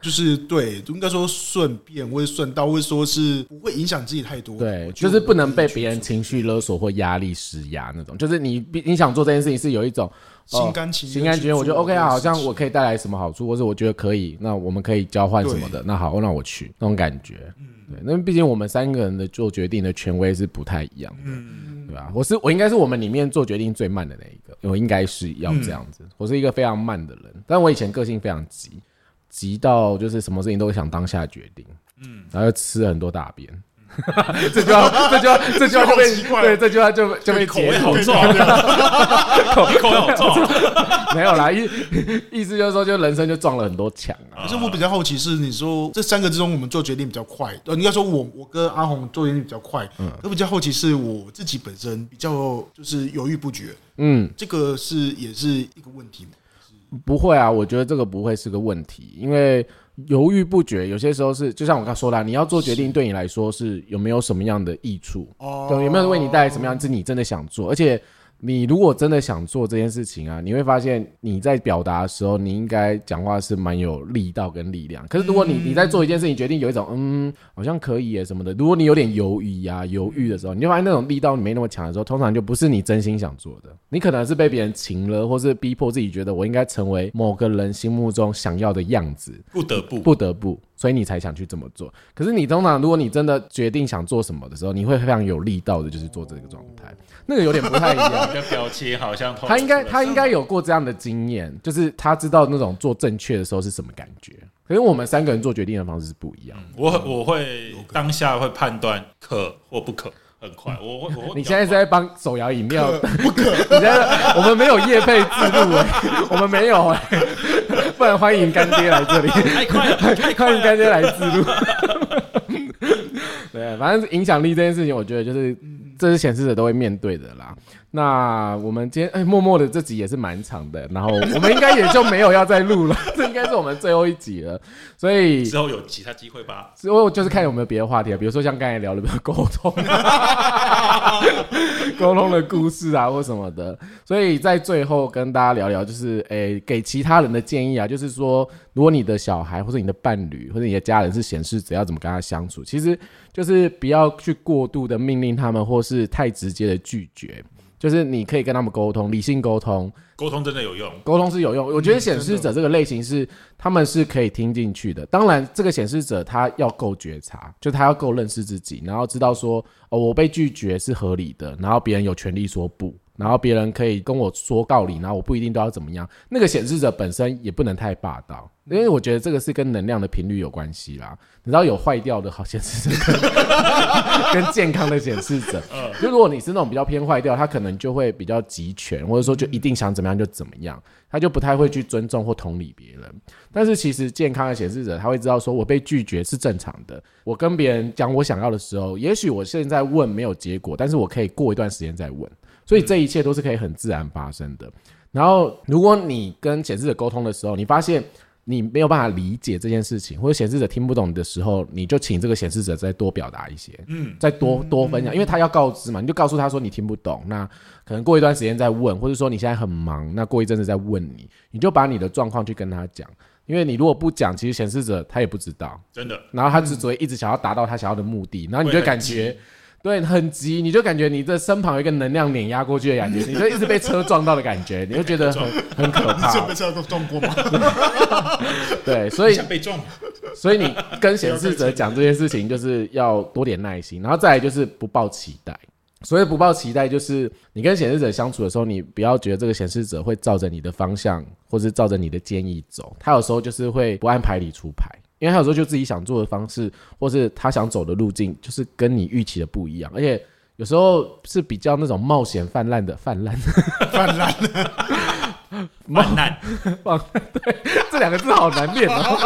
就是对，应该说顺便或者顺道，或者说是不会影响自己太多。对，我就是不能被去别人情绪勒索或压力施压那种，就是你你想做这件事情是有一种心甘情愿心甘情愿，我觉得 OK 啊，好像我可以带来什么好处，或者我觉得可以，那我们可以交换什么的，那好，那我去那种感觉。嗯对，那毕竟我们三个人的做决定的权威是不太一样的，对吧？我是我应该是我们里面做决定最慢的那一个，我应该是要这样子。我是一个非常慢的人，但我以前个性非常急，急到就是什么事情都想当下决定，嗯，然后又吃很多大便。这句话，这句话，这句话就被对，这句话就就被口味截好重啊，口口味好重啊。没有啦，意意思就是说，就人生就撞了很多墙啊。可是我比较好奇是，你说这三个之中，我们做决定比较快，呃，应该说我我跟阿红做决定比较快，嗯，我比较好奇是我自己本身比较就是犹豫不决，嗯，这个是也是一个问题嘛？不会啊，我觉得这个不会是个问题，因为犹豫不决，有些时候是就像我刚说的啊，你要做决定，对你来说是有没有什么样的益处？哦对，有没有为你带来什么样是你真的想做？而且你如果真的想做这件事情啊，你会发现你在表达的时候，你应该讲话是蛮有力道跟力量。可是如果你你在做一件事情，决定有一种嗯好像可以耶什么的，如果你有点犹豫呀、犹豫的时候，你就发现那种力道没那么强的时候，通常就不是你真心想做的，你可能是被别人情了，或是逼迫自己觉得我应该成为某个人心目中想要的样子，不得不，不得不。所以你才想去这么做。可是你通常，如果你真的决定想做什么的时候，你会非常有力道的，就是做这个状态。那个有点不太一样。你 的表情好像透他应该他应该有过这样的经验，就是他知道那种做正确的时候是什么感觉。可是我们三个人做决定的方式是不一样。我我会当下会判断可或不可，很快。我会我会你现在是在帮手摇饮料？不可！你现在我们没有夜配制度哎，我们没有哎，不然欢迎干爹来这里，太快了，太快了。欢迎干爹来自录。对，反正影响力这件事情，我觉得就是这是显示者都会面对的啦。那我们今天哎，默默的这集也是蛮长的，然后我们应该也就没有要再录了，这应该是我们最后一集了。所以之后有其他机会吧。之后就是看有没有别的话题啊，比如说像刚才聊的沟通、沟通的故事啊，或什么的。所以在最后跟大家聊聊，就是诶、给其他人的建议啊，就是说，如果你的小孩或者你的伴侣或者你的家人是显示者，要怎么跟他相处？其实就是不要去过度的命令他们，或是太直接的拒绝。就是你可以跟他们沟通，理性沟通，沟通真的有用，沟通是有用。我觉得显示者这个类型是他们是可以听进去的。当然，这个显示者他要够觉察，就他要够认识自己，然后知道说哦，我被拒绝是合理的，然后别人有权利说不，然后别人可以跟我说道理，然后我不一定都要怎么样。那个显示者本身也不能太霸道，因为我觉得这个是跟能量的频率有关系啦。你知道有坏掉的好显示者跟 跟健康的显示者，就如果你是那种比较偏坏掉，他可能就会比较集权，或者说就一定想怎么样就怎么样，他就不太会去尊重或同理别人。但是其实健康的显示者，他会知道说我被拒绝是正常的。我跟别人讲我想要的时候，也许我现在问没有结果，但是我可以过一段时间再问。所以这一切都是可以很自然发生的。然后，如果你跟显示者沟通的时候，你发现你没有办法理解这件事情，或者显示者听不懂的时候，你就请这个显示者再多表达一些，嗯，再多多分享，因为他要告知嘛，你就告诉他说你听不懂，那可能过一段时间再问，或者说你现在很忙，那过一阵子再问你，你就把你的状况去跟他讲，因为你如果不讲，其实显示者他也不知道，真的。然后他只只会一直想要达到他想要的目的，然后你就感觉。对，很急，你就感觉你的身旁有一个能量碾压过去的感觉，你就一直被车撞到的感觉，你就觉得很很可怕。被车撞过吗？对，所以想被撞，所以你跟显示者讲这件事情，就是要多点耐心，然后再来就是不抱期待。所以不抱期待，就是你跟显示者相处的时候，你不要觉得这个显示者会照着你的方向，或是照着你的建议走。他有时候就是会不按牌理出牌，因为他有时候就自己想做的方式，或是他想走的路径，就是跟你预期的不一样，而且有时候是比较那种冒险泛滥的 泛滥。泛滥，蛮难。这两个字好难念啊。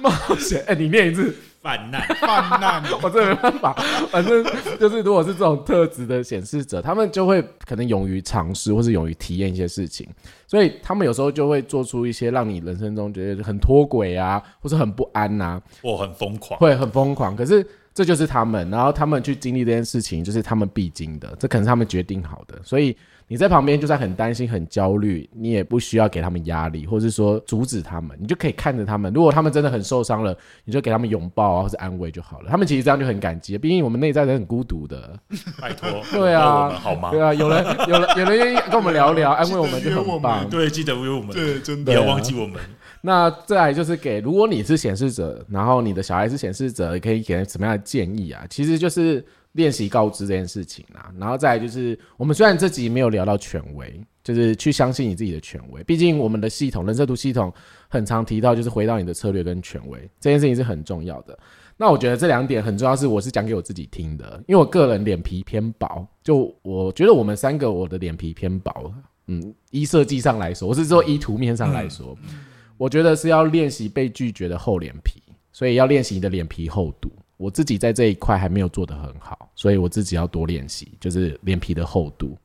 冒险，哎、你念一次，泛滥，泛滥，我真的没办法。反正就是，如果是这种特质的显示者，他们就会可能勇于尝试，或是勇于体验一些事情，所以他们有时候就会做出一些让你人生中觉得很脱轨啊，或是很不安呐、或很疯狂。会很疯狂。可是这就是他们，然后他们去经历这件事情，就是他们必经的，这可能是他们决定好的。所以你在旁边就算很担心、很焦虑，你也不需要给他们压力，或是说阻止他们，你就可以看着他们。如果他们真的很受伤了，你就给他们拥抱啊，或者安慰就好了。他们其实这样就很感激，毕竟我们内在人很孤独的。拜托，对啊好吗？对啊，有人有人有人愿意跟我们聊聊，安慰我们就很棒。对，记得约我们，对，真的不要，忘记我们。那再来就是给，如果你是显示者，然后你的小孩是显示者，可以给人什么样的建议啊？其实就是练习告知这件事情啊。然后再来就是，我们虽然这集没有聊到权威，就是去相信你自己的权威，毕竟我们的系统人设图系统很常提到，就是回到你的策略跟权威这件事情是很重要的。那我觉得这两点很重要，是我是讲给我自己听的，因为我个人脸皮偏薄，就我觉得我们三个我的脸皮偏薄，嗯，一设计上来说，我是说一图面上来说。我觉得是要练习被拒绝的厚脸皮，所以要练习你的脸皮厚度。我自己在这一块还没有做得很好，所以我自己要多练习，就是脸皮的厚度。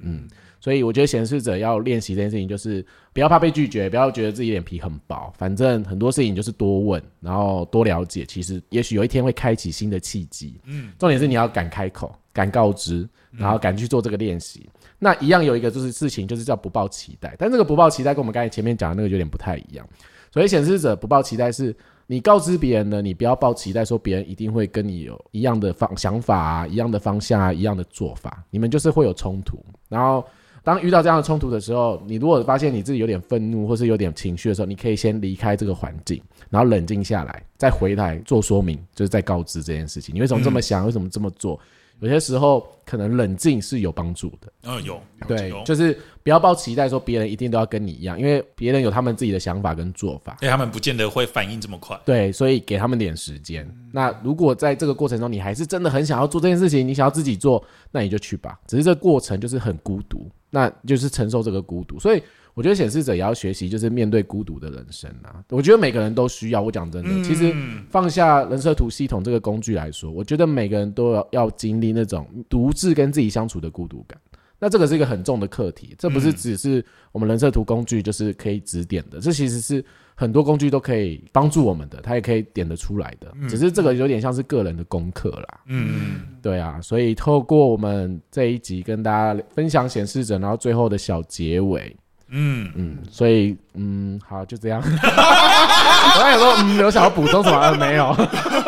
嗯，所以我觉得显示者要练习这件事情，就是不要怕被拒绝，不要觉得自己脸皮很薄，反正很多事情就是多问，然后多了解，其实也许有一天会开启新的契机。嗯，重点是你要敢开口，敢告知，然后敢去做这个练习。那一样有一个就是事情，就是叫不抱期待，但这个不抱期待跟我们刚才前面讲的那个有点不太一样。所以显示者不抱期待是，你告知别人呢，你不要抱期待说别人一定会跟你有一样的方想法啊，一样的方向啊，一样的做法，你们就是会有冲突。然后当遇到这样的冲突的时候，你如果发现你自己有点愤怒或是有点情绪的时候，你可以先离开这个环境，然后冷静下来，再回来做说明，就是再告知这件事情。你为什么这么想？为什么这么做？有些时候可能冷静是有帮助的。嗯，有，对，就是不要抱期待说别人一定都要跟你一样，因为别人有他们自己的想法跟做法。因为他们不见得会反应这么快。对，所以给他们点时间。那如果在这个过程中，你还是真的很想要做这件事情，你想要自己做，那你就去吧。只是这个过程就是很孤独，那就是承受这个孤独。所以我觉得显示者也要学习，就是面对孤独的人生啊。我觉得每个人都需要。我讲真的，其实放下人设图系统这个工具来说，我觉得每个人都要要经历那种独自跟自己相处的孤独感。那这个是一个很重的课题，这不是只是我们人设图工具就是可以指点的，这其实是很多工具都可以帮助我们的，它也可以点得出来的。只是这个有点像是个人的功课啦。嗯，对啊，所以透过我们这一集跟大家分享显示者，然后最后的小结尾，嗯，嗯，所以嗯，好，就这样。我刚想说，嗯，有想要补充什么？呃没有，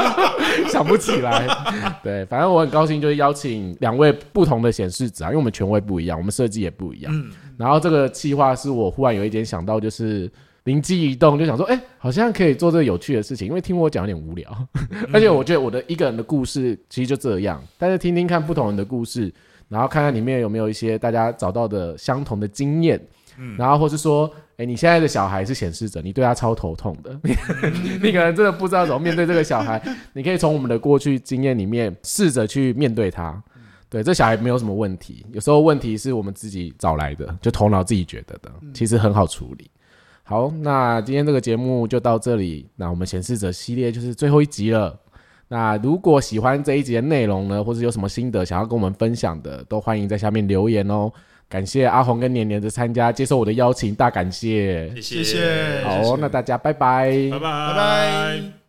想不起来。对，反正我很高兴，就是邀请两位不同的显示者啊，因为我们权威不一样，我们设计也不一样。然后这个计划是我忽然有一点想到，就是灵机一动，就想说，哎、好像可以做这个有趣的事情，因为听我讲有点无聊，而且我觉得我的一个人的故事其实就这样，但是听听看不同人的故事，然后看看里面有没有一些大家找到的相同的经验。然后或是说，哎，你现在的小孩是显示者，你对他超头痛的，你可能真的不知道怎么面对这个小孩。你可以从我们的过去经验里面试着去面对他。对，这小孩没有什么问题，有时候问题是我们自己找来的，就头脑自己觉得的，其实很好处理。好，那今天这个节目就到这里，那我们显示者系列就是最后一集了。那如果喜欢这一集的内容呢，或者有什么心得想要跟我们分享的，都欢迎在下面留言哦。感谢阿红跟年年的参加，接受我的邀请，大感谢。谢谢谢好哦，那大家拜拜。拜拜，拜拜。